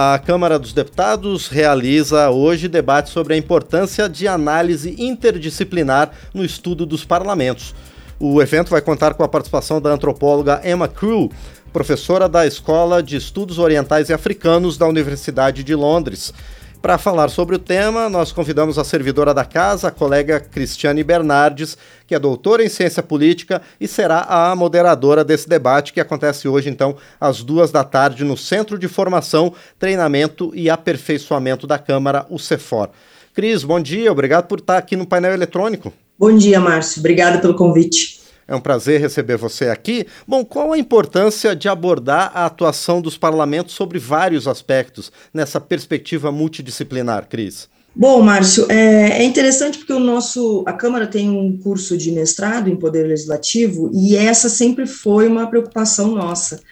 A Câmara dos Deputados realiza hoje debate sobre a importância de análise interdisciplinar no estudo dos parlamentos. O evento vai contar com a participação da antropóloga Emma Crew, professora da Escola de Estudos Orientais e Africanos da Universidade de Londres. Para falar sobre o tema, nós convidamos a servidora da casa, a colega Cristiane Bernardes, que é doutora em ciência política e será a moderadora desse debate que acontece hoje, então, às duas da tarde, no Centro de Formação, Treinamento e Aperfeiçoamento da Câmara, o CEFOR. Cris, bom dia, obrigado por estar aqui no painel eletrônico. Bom dia, Márcio. Obrigada pelo convite. É um prazer receber você aqui. Bom, qual a importância de abordar a atuação dos parlamentos sobre vários aspectos nessa perspectiva multidisciplinar, Cris? Bom, Márcio, é, é, interessante porque o nosso, a Câmara tem um curso de mestrado em Poder Legislativo e essa sempre foi uma preocupação nossa.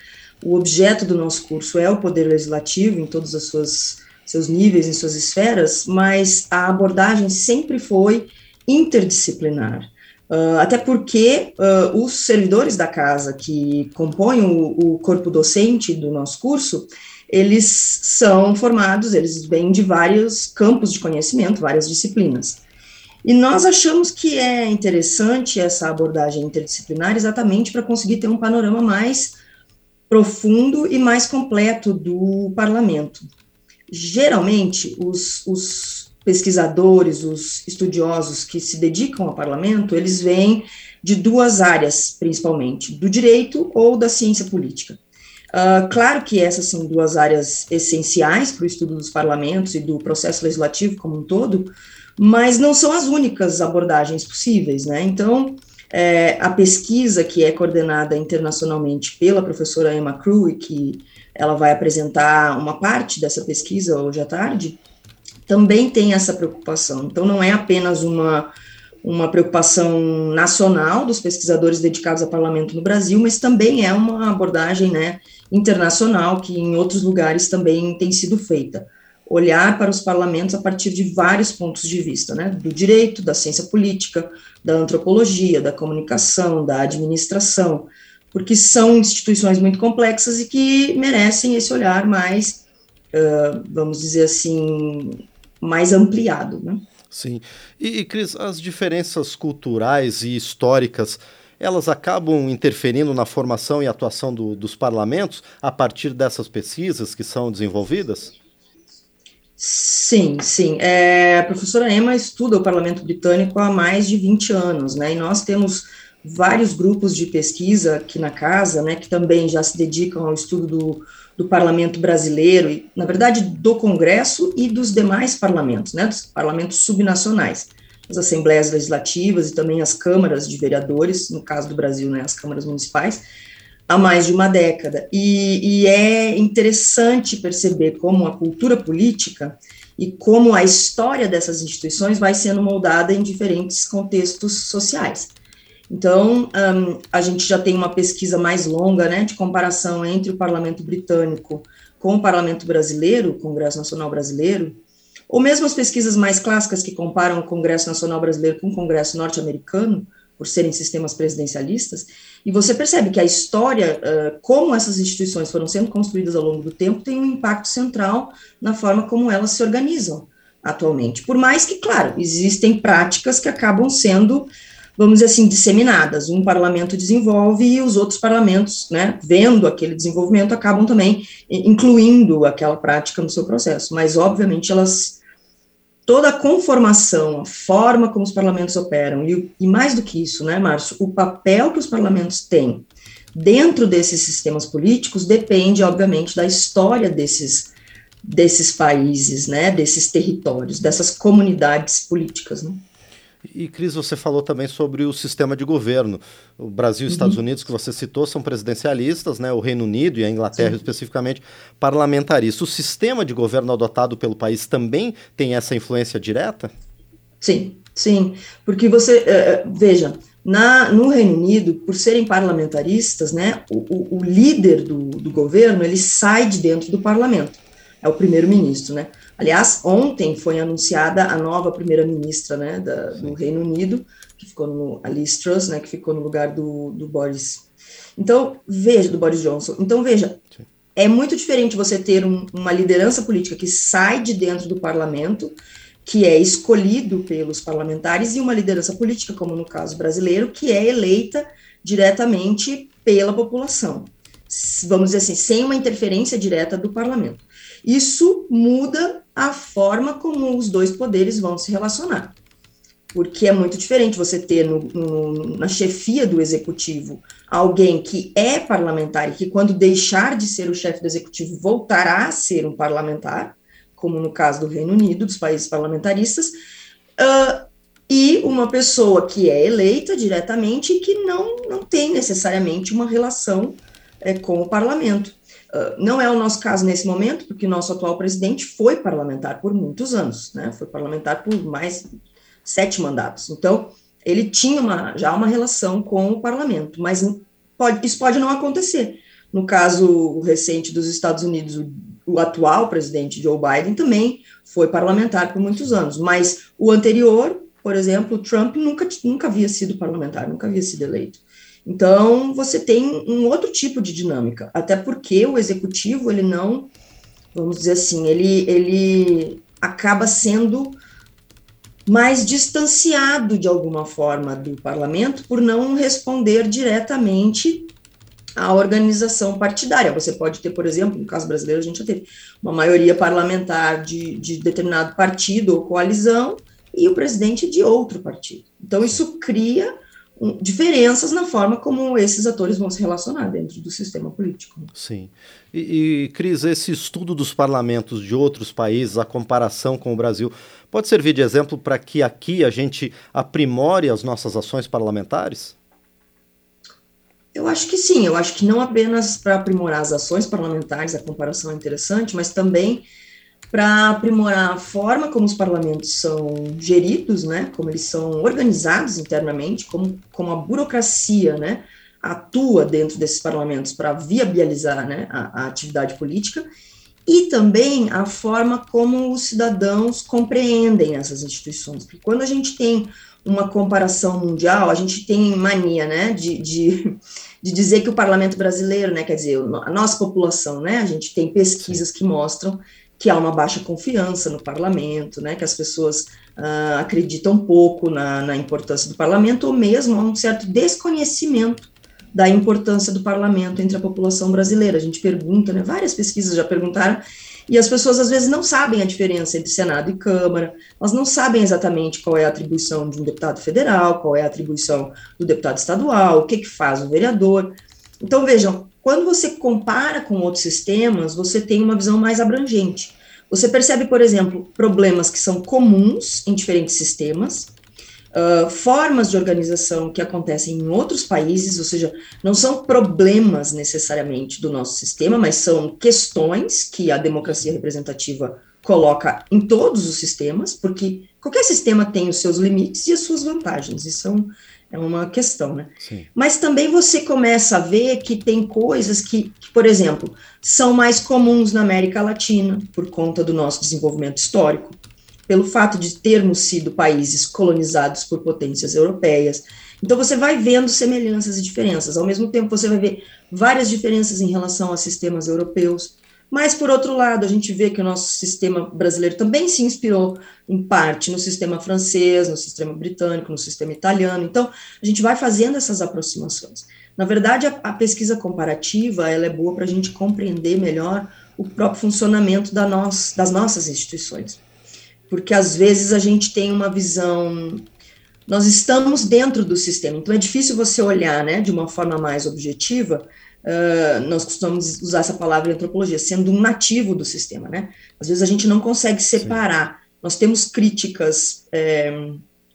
O objeto do nosso curso é o Poder Legislativo em todos os seus, níveis, em suas esferas, mas a abordagem sempre foi interdisciplinar. Uh, até porque uh, os servidores da casa que compõem o, o, corpo docente do nosso curso, eles são formados, eles vêm de vários campos de conhecimento, várias disciplinas. E nós achamos que é interessante essa abordagem interdisciplinar exatamente para conseguir ter um panorama mais profundo e mais completo do parlamento. Geralmente, os, os pesquisadores, os estudiosos que se dedicam ao parlamento, eles vêm de duas áreas, principalmente, do direito ou da ciência política. Uh, claro que essas são duas áreas essenciais para o estudo dos parlamentos e do processo legislativo como um todo, mas não são as únicas abordagens possíveis, né? Então, é, a pesquisa que é coordenada internacionalmente pela professora Emma Crew, e que ela vai apresentar uma parte dessa pesquisa hoje à tarde, também tem essa preocupação. Então, não é apenas uma, uma preocupação nacional dos pesquisadores dedicados ao parlamento no Brasil, mas também é uma abordagem né, internacional que em outros lugares também tem sido feita. Olhar para os parlamentos a partir de vários pontos de vista, né, do direito, da ciência política, da antropologia, da comunicação, da administração, porque são instituições muito complexas e que merecem esse olhar mais, uh, vamos dizer assim, mais ampliado. Né? Sim. E, e, Cris, as diferenças culturais e históricas, elas acabam interferindo na formação e atuação do, dos parlamentos a partir dessas pesquisas que são desenvolvidas? Sim, sim. É, a professora Emma estuda o parlamento britânico há mais de 20 anos, né? E nós temos vários grupos de pesquisa aqui na casa, né, que também já se dedicam ao estudo do, do parlamento brasileiro, e, na verdade, do Congresso e dos demais parlamentos, né, dos parlamentos subnacionais, as assembleias legislativas e também as câmaras de vereadores, no caso do Brasil, né, as câmaras municipais, há mais de uma década. E, e é interessante perceber como a cultura política e como a história dessas instituições vai sendo moldada em diferentes contextos sociais. Então, um, a gente já tem uma pesquisa mais longa, né, de comparação entre o parlamento britânico com o parlamento brasileiro, o Congresso Nacional Brasileiro, ou mesmo as pesquisas mais clássicas que comparam o Congresso Nacional Brasileiro com o Congresso norte-americano, por serem sistemas presidencialistas, e você percebe que a história, uh, como essas instituições foram sendo construídas ao longo do tempo, tem um impacto central na forma como elas se organizam atualmente. Por mais que, claro, existem práticas que acabam sendo vamos dizer assim, disseminadas. Um parlamento desenvolve e os outros parlamentos, né, vendo aquele desenvolvimento, acabam também incluindo aquela prática no seu processo. Mas, obviamente, elas. Toda a conformação, a forma como os parlamentos operam, e, e mais do que isso, né, Márcio, o papel que os parlamentos têm dentro desses sistemas políticos depende, obviamente, da história desses, desses países, né, desses territórios, dessas comunidades políticas. Né? E, Cris, você falou também sobre o sistema de governo. O Brasil e os uhum. Estados Unidos, que você citou, são presidencialistas, né? o Reino Unido e a Inglaterra, Sim. especificamente, parlamentaristas. O sistema de governo adotado pelo país também tem essa influência direta? Sim, sim. Porque você, uh, veja, na, no Reino Unido, por serem parlamentaristas, né, o, o, o líder do, do governo, ele sai de dentro do parlamento. É o primeiro-ministro, né? Aliás, ontem foi anunciada a nova primeira-ministra né, do Reino Unido, que ficou no, a Liz Truss, né, que ficou no lugar do, do Boris. Então, veja, do Boris Johnson. Então, veja, é muito diferente você ter um, uma liderança política que sai de dentro do parlamento, que é escolhido pelos parlamentares, e uma liderança política, como no caso brasileiro, que é eleita diretamente pela população. Vamos dizer assim, sem uma interferência direta do parlamento. Isso muda a forma como os dois poderes vão se relacionar porque é muito diferente você ter no, no, na chefia do executivo alguém que é parlamentar e que, quando deixar de ser o chefe do executivo, voltará a ser um parlamentar, como no caso do Reino Unido, dos países parlamentaristas, uh, e uma pessoa que é eleita diretamente e que não, não tem necessariamente uma relação é, com o parlamento. Uh, não é o nosso caso nesse momento, porque nosso atual presidente foi parlamentar por muitos anos, né? Foi parlamentar por mais sete mandatos. Então, ele tinha uma, já uma relação com o parlamento, mas pode, isso pode não acontecer. No caso recente dos Estados Unidos, o, o atual presidente Joe Biden também foi parlamentar por muitos anos, mas o anterior, por exemplo, Trump nunca, nunca havia sido parlamentar, nunca havia sido eleito. Então, você tem um outro tipo de dinâmica, até porque o executivo, ele não, vamos dizer assim, ele, ele acaba sendo mais distanciado de alguma forma do parlamento por não responder diretamente à organização partidária. Você pode ter, por exemplo, no caso brasileiro, a gente já teve uma maioria parlamentar de, de determinado partido ou coalizão e o presidente de outro partido. Então, isso cria diferenças na forma como esses atores vão se relacionar dentro do sistema político. Sim. E, e, Cris, esse estudo dos parlamentos de outros países, a comparação com o Brasil, pode servir de exemplo para que aqui a gente aprimore as nossas ações parlamentares? Eu acho que sim, eu acho que não apenas para aprimorar as ações parlamentares, a comparação é interessante, mas também para aprimorar a forma como os parlamentos são geridos, né, como eles são organizados internamente, como, como a burocracia, né, atua dentro desses parlamentos para viabilizar, né, a, a atividade política, e também a forma como os cidadãos compreendem essas instituições, porque quando a gente tem uma comparação mundial, a gente tem mania, né, de, de, de dizer que o parlamento brasileiro, né, quer dizer, a nossa população, né, a gente tem pesquisas que mostram que há uma baixa confiança no parlamento, né, que as pessoas uh, acreditam pouco na, na, importância do parlamento, ou mesmo há um certo desconhecimento da importância do parlamento entre a população brasileira. A gente pergunta, né, várias pesquisas já perguntaram, e as pessoas às vezes não sabem a diferença entre Senado e Câmara, elas não sabem exatamente qual é a atribuição de um deputado federal, qual é a atribuição do deputado estadual, o que, que faz o vereador. Então, vejam, quando você compara com outros sistemas, você tem uma visão mais abrangente. Você percebe, por exemplo, problemas que são comuns em diferentes sistemas, uh, formas de organização que acontecem em outros países, ou seja, não são problemas necessariamente do nosso sistema, mas são questões que a democracia representativa coloca em todos os sistemas, porque qualquer sistema tem os seus limites e as suas vantagens, e são é uma questão, né? Sim. Mas também você começa a ver que tem coisas que, que, por exemplo, são mais comuns na América Latina, por conta do nosso desenvolvimento histórico, pelo fato de termos sido países colonizados por potências europeias. Então você vai vendo semelhanças e diferenças. Ao mesmo tempo, você vai ver várias diferenças em relação a sistemas europeus. Mas, por outro lado, a gente vê que o nosso sistema brasileiro também se inspirou, em parte, no sistema francês, no sistema britânico, no sistema italiano. Então, a gente vai fazendo essas aproximações. Na verdade, a, a pesquisa comparativa ela é boa para a gente compreender melhor o próprio funcionamento da nós, das nossas instituições. Porque, às vezes, a gente tem uma visão nós estamos dentro do sistema, então é difícil você olhar né, de uma forma mais objetiva Uh, nós costumamos usar essa palavra em antropologia, sendo um nativo do sistema, né? Às vezes a gente não consegue separar. Sim. Nós temos críticas é,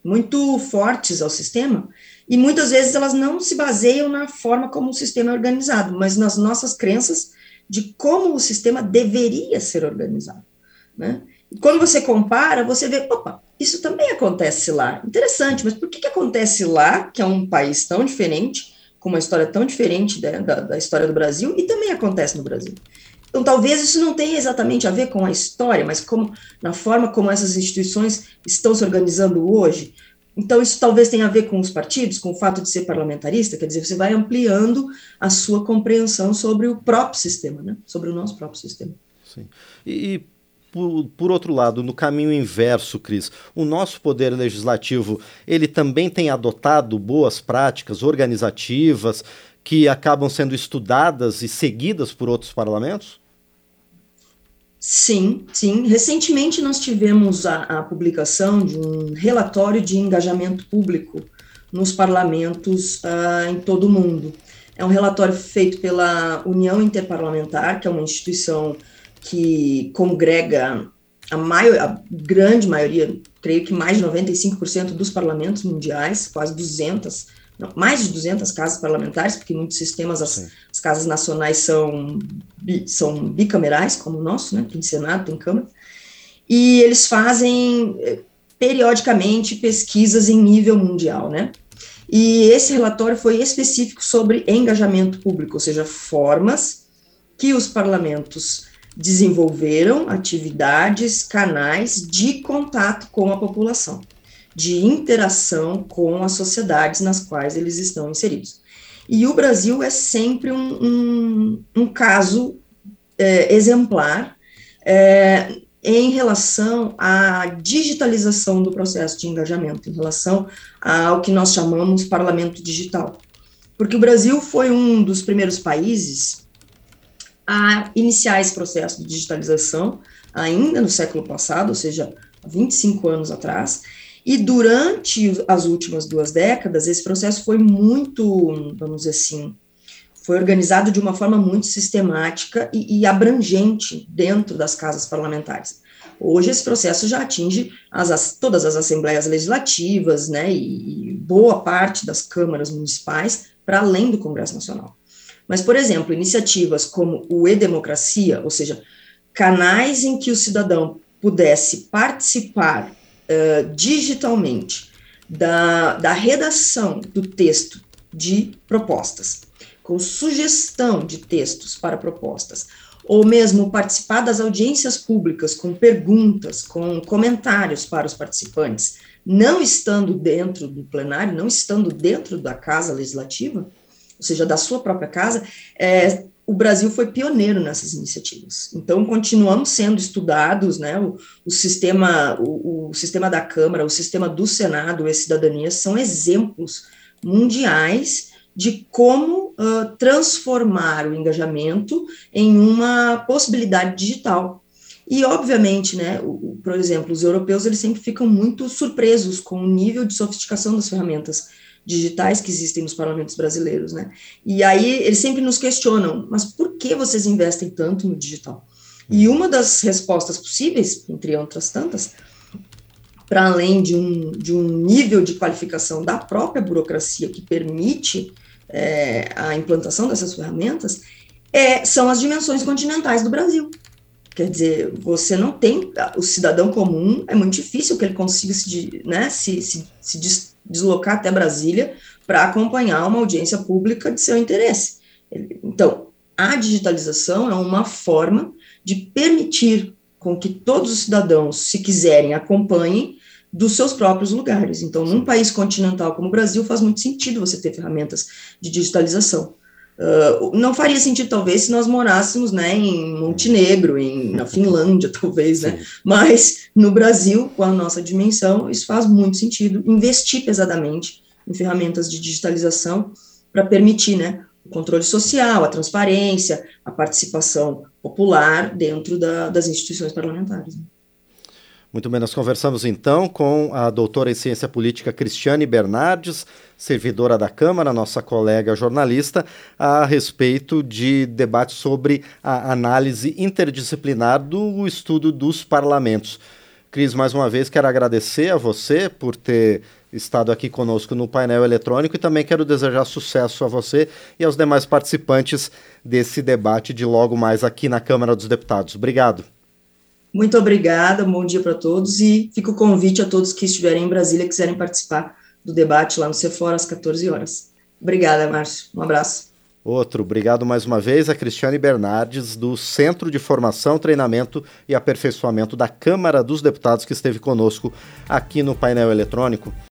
muito fortes ao sistema e muitas vezes elas não se baseiam na forma como o sistema é organizado, mas nas nossas crenças de como o sistema deveria ser organizado, né? Quando você compara, você vê, opa, isso também acontece lá. Interessante, mas por que, que acontece lá, que é um país tão diferente, com uma história tão diferente né, da, da história do Brasil e também acontece no Brasil. Então, talvez isso não tenha exatamente a ver com a história, mas como na forma como essas instituições estão se organizando hoje. então, isso talvez tenha a ver com os partidos, com o fato de ser parlamentarista, quer dizer, você vai ampliando a sua compreensão sobre o próprio sistema, né? sobre o nosso próprio sistema. Sim. E, e por, por, outro lado, no caminho inverso, Cris, o nosso poder legislativo, ele também tem adotado boas práticas organizativas que acabam sendo estudadas e seguidas por outros parlamentos? Sim, sim. Recentemente nós tivemos a, a, publicação de um relatório de engajamento público nos parlamentos uh, em todo o mundo. É um relatório feito pela União Interparlamentar, que é uma instituição que congrega a, maior, a grande maioria, creio que mais de 95% dos parlamentos mundiais, quase 200 não, mais de 200 casas parlamentares, porque em muitos sistemas as, as, casas nacionais são, são bicamerais, como o nosso, né, tem Senado, tem Câmara, e eles fazem eh, periodicamente pesquisas em nível mundial, né, e esse relatório foi específico sobre engajamento público, ou seja, formas que os parlamentos desenvolveram, atividades, canais de contato com a população de interação com as sociedades nas quais eles estão inseridos. E o Brasil é sempre um, um, um caso é, exemplar é, em relação à digitalização do processo de engajamento, em relação ao que nós chamamos parlamento digital. Porque o Brasil foi um dos primeiros países a iniciar esse processo de digitalização, ainda no século passado, ou seja, 25 anos atrás, e durante as últimas duas décadas, esse processo foi muito, vamos dizer assim, foi organizado de uma forma muito sistemática e, e abrangente dentro das casas parlamentares. Hoje esse processo já atinge as, as, todas as assembleias legislativas, né, e, e boa parte das câmaras municipais, para além do Congresso Nacional. Mas, por exemplo, iniciativas como o E-Democracia, ou seja, canais em que o cidadão pudesse participar digitalmente da, da redação do texto de propostas, com sugestão de textos para propostas, ou mesmo participar das audiências públicas com perguntas, com comentários para os participantes, não estando dentro do plenário, não estando dentro da casa legislativa, ou seja, da sua própria casa, é, o Brasil foi pioneiro nessas iniciativas. Então, continuamos sendo estudados, né, o, o sistema, o, o, sistema da Câmara, o sistema do Senado e cidadania são exemplos mundiais de como uh, transformar o engajamento em uma possibilidade digital. E, obviamente, né, o, por exemplo, os europeus, eles sempre ficam muito surpresos com o nível de sofisticação das ferramentas digitais que existem nos parlamentos brasileiros, né? E aí eles sempre nos questionam, mas por que vocês investem tanto no digital? E uma das respostas possíveis, entre outras tantas, para além de um, de um nível de qualificação da própria burocracia que permite é, a implantação dessas ferramentas, é, são as dimensões continentais do Brasil. Quer dizer, você não tem. O cidadão comum é muito difícil que ele consiga se, né, se, se, se deslocar até Brasília para acompanhar uma audiência pública de seu interesse. Então, a digitalização é uma forma de permitir com que todos os cidadãos, se quiserem, acompanhem dos seus próprios lugares. Então, num país continental como o Brasil, faz muito sentido você ter ferramentas de digitalização. Uh, não faria sentido, talvez, se nós morássemos né, em Montenegro, em, na Finlândia, talvez, né? Mas no Brasil, com a nossa dimensão, isso faz muito sentido investir pesadamente em ferramentas de digitalização para permitir né, o controle social, a transparência, a participação popular dentro da, das instituições parlamentares. Né? Muito bem, nós conversamos então com a doutora em ciência política Cristiane Bernardes, servidora da Câmara, nossa colega jornalista, a respeito de debate sobre a análise interdisciplinar do estudo dos parlamentos. Cris, mais uma vez quero agradecer a você por ter estado aqui conosco no painel eletrônico e também quero desejar sucesso a você e aos demais participantes desse debate de logo mais aqui na Câmara dos Deputados. Obrigado. Muito obrigada, bom dia para todos e fica o convite a todos que estiverem em Brasília e quiserem participar do debate lá no Cefora às 14 horas. Obrigada, Márcio. Um abraço. Outro, obrigado mais uma vez a Cristiane Bernardes, do Centro de Formação, Treinamento e Aperfeiçoamento da Câmara dos Deputados, que esteve conosco aqui no painel eletrônico.